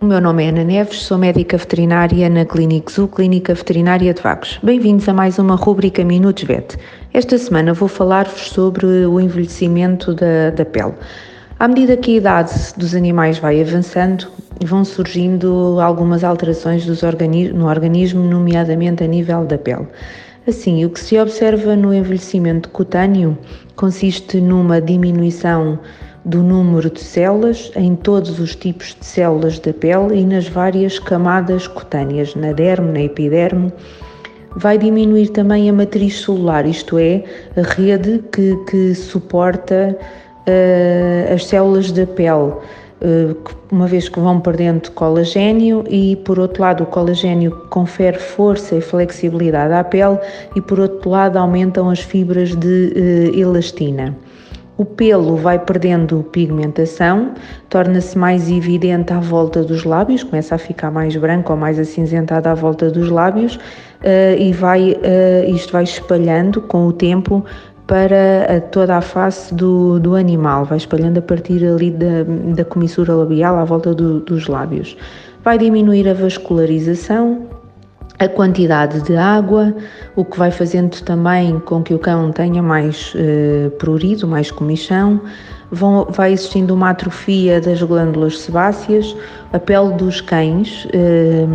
o meu nome é Ana Neves, sou médica veterinária na Clínica Zoo, Clínica Veterinária de Vagos. Bem-vindos a mais uma rúbrica Minutos VET. Esta semana vou falar-vos sobre o envelhecimento da, da pele. À medida que a idade dos animais vai avançando, vão surgindo algumas alterações no organismo, nomeadamente a nível da pele. Assim, o que se observa no envelhecimento cutâneo consiste numa diminuição do número de células em todos os tipos de células da pele e nas várias camadas cutâneas, na derme, na epiderme, vai diminuir também a matriz celular, isto é, a rede que, que suporta uh, as células da pele, uh, uma vez que vão perdendo colagênio e, por outro lado, o colagênio confere força e flexibilidade à pele e, por outro lado, aumentam as fibras de uh, elastina. O pelo vai perdendo pigmentação, torna-se mais evidente à volta dos lábios, começa a ficar mais branco ou mais acinzentado à volta dos lábios uh, e vai, uh, isto vai espalhando com o tempo para toda a face do, do animal, vai espalhando a partir ali da, da comissura labial à volta do, dos lábios. Vai diminuir a vascularização, a quantidade de água, o que vai fazendo também com que o cão tenha mais eh, prurido, mais comichão, vão, vai existindo uma atrofia das glândulas sebáceas, a pele dos cães eh,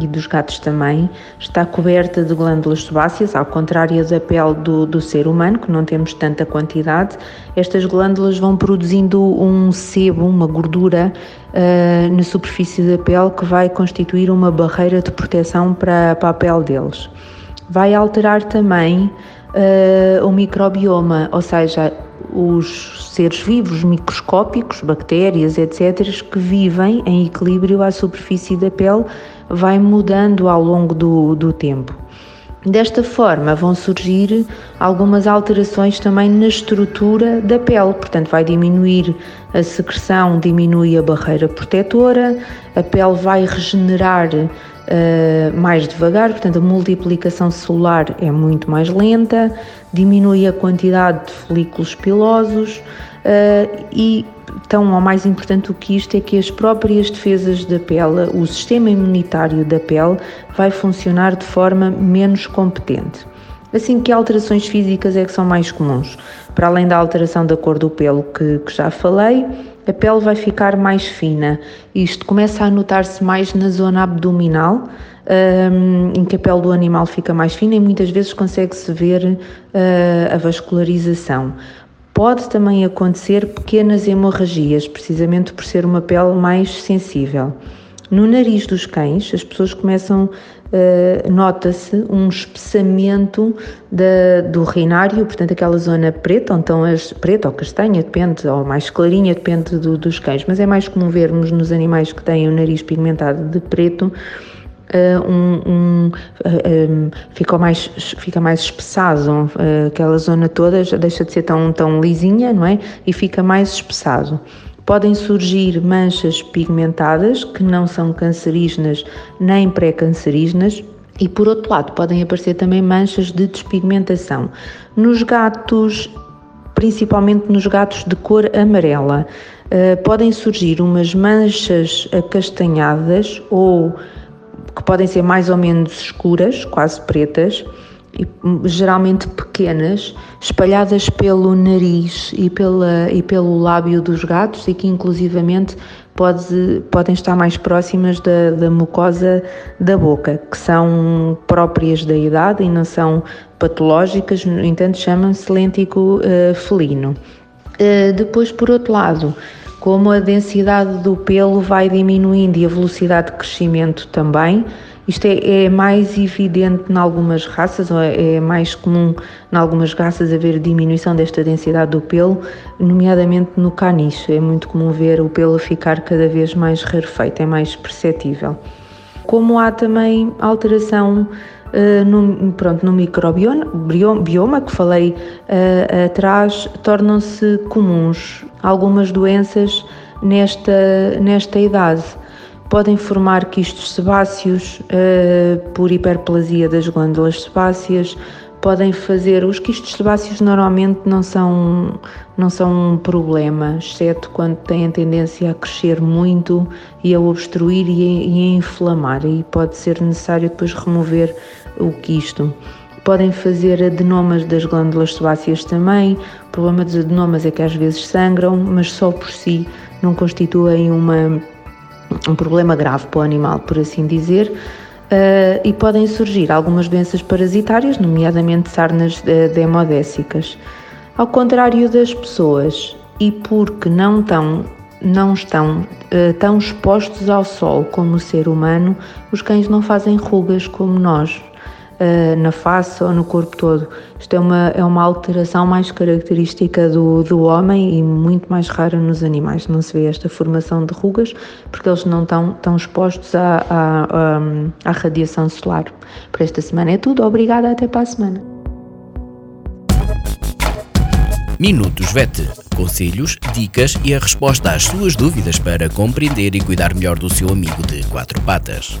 e dos gatos também está coberta de glândulas sebáceas, ao contrário da pele do, do ser humano, que não temos tanta quantidade. Estas glândulas vão produzindo um sebo, uma gordura eh, na superfície da pele que vai constituir uma barreira de proteção para, para a pele deles. Vai alterar também uh, o microbioma, ou seja, os seres vivos microscópicos, bactérias, etc., que vivem em equilíbrio à superfície da pele, vai mudando ao longo do, do tempo. Desta forma, vão surgir algumas alterações também na estrutura da pele, portanto, vai diminuir a secreção, diminui a barreira protetora, a pele vai regenerar uh, mais devagar, portanto, a multiplicação celular é muito mais lenta, diminui a quantidade de folículos pilosos uh, e tão ou mais importante do que isto é que as próprias defesas da pele, o sistema imunitário da pele, vai funcionar de forma menos competente. Assim, que alterações físicas é que são mais comuns? Para além da alteração da cor do pelo que, que já falei, a pele vai ficar mais fina. Isto começa a notar-se mais na zona abdominal, um, em que a pele do animal fica mais fina e muitas vezes consegue-se ver uh, a vascularização. Pode também acontecer pequenas hemorragias, precisamente por ser uma pele mais sensível. No nariz dos cães, as pessoas começam uh, nota-se um espessamento da, do rinário, portanto aquela zona preta, ou então as, preta ou castanha, depende, ou mais clarinha, depende do, dos cães, mas é mais comum vermos nos animais que têm o nariz pigmentado de preto, Uh, um, um, uh, um, fica, mais, fica mais espessado, uh, aquela zona toda deixa de ser tão, tão lisinha, não é? E fica mais espessado. Podem surgir manchas pigmentadas que não são cancerígenas nem pré-cancerígenas. E por outro lado, podem aparecer também manchas de despigmentação. Nos gatos, principalmente nos gatos de cor amarela, podem surgir umas manchas acastanhadas ou que podem ser mais ou menos escuras, quase pretas, geralmente pequenas, espalhadas pelo nariz e, pela, e pelo lábio dos gatos e que inclusivamente pode, podem estar mais próximas da, da mucosa da boca, que são próprias da idade e não são patológicas, no entanto chamam-se lêntico uh, felino. Uh, depois, por outro lado, como a densidade do pelo vai diminuindo e a velocidade de crescimento também, isto é, é, mais evidente em algumas raças, ou é, é mais comum em algumas raças haver diminuição desta densidade do pelo, nomeadamente no caniche. É muito comum ver o pelo ficar cada vez mais rarefeito, é mais perceptível. Como há também alteração uh, no, pronto, no microbioma que falei uh, atrás, tornam-se comuns algumas doenças nesta, nesta idade. Podem formar quistos sebáceos uh, por hiperplasia das glândulas sebáceas, podem fazer. Os quistos sebáceos normalmente não são, não são um problema, exceto quando têm tendência a crescer muito e a obstruir e a, e a inflamar, e pode ser necessário depois remover o quisto. Podem fazer adenomas das glândulas sebáceas também. O problema dos adenomas é que às vezes sangram, mas só por si não constituem uma, um problema grave para o animal, por assim dizer. Uh, e podem surgir algumas doenças parasitárias, nomeadamente sarnas demodécicas. Ao contrário das pessoas, e porque não, tão, não estão uh, tão expostos ao sol como o ser humano, os cães não fazem rugas como nós, uh, na face ou no corpo todo. Isto é uma, é uma alteração mais característica do, do homem e muito mais rara nos animais. Não se vê esta formação de rugas porque eles não estão tão expostos à, à, à, à radiação solar. Para esta semana é tudo. Obrigada, até para a semana. Minutos VET. Conselhos, dicas e a resposta às suas dúvidas para compreender e cuidar melhor do seu amigo de quatro patas.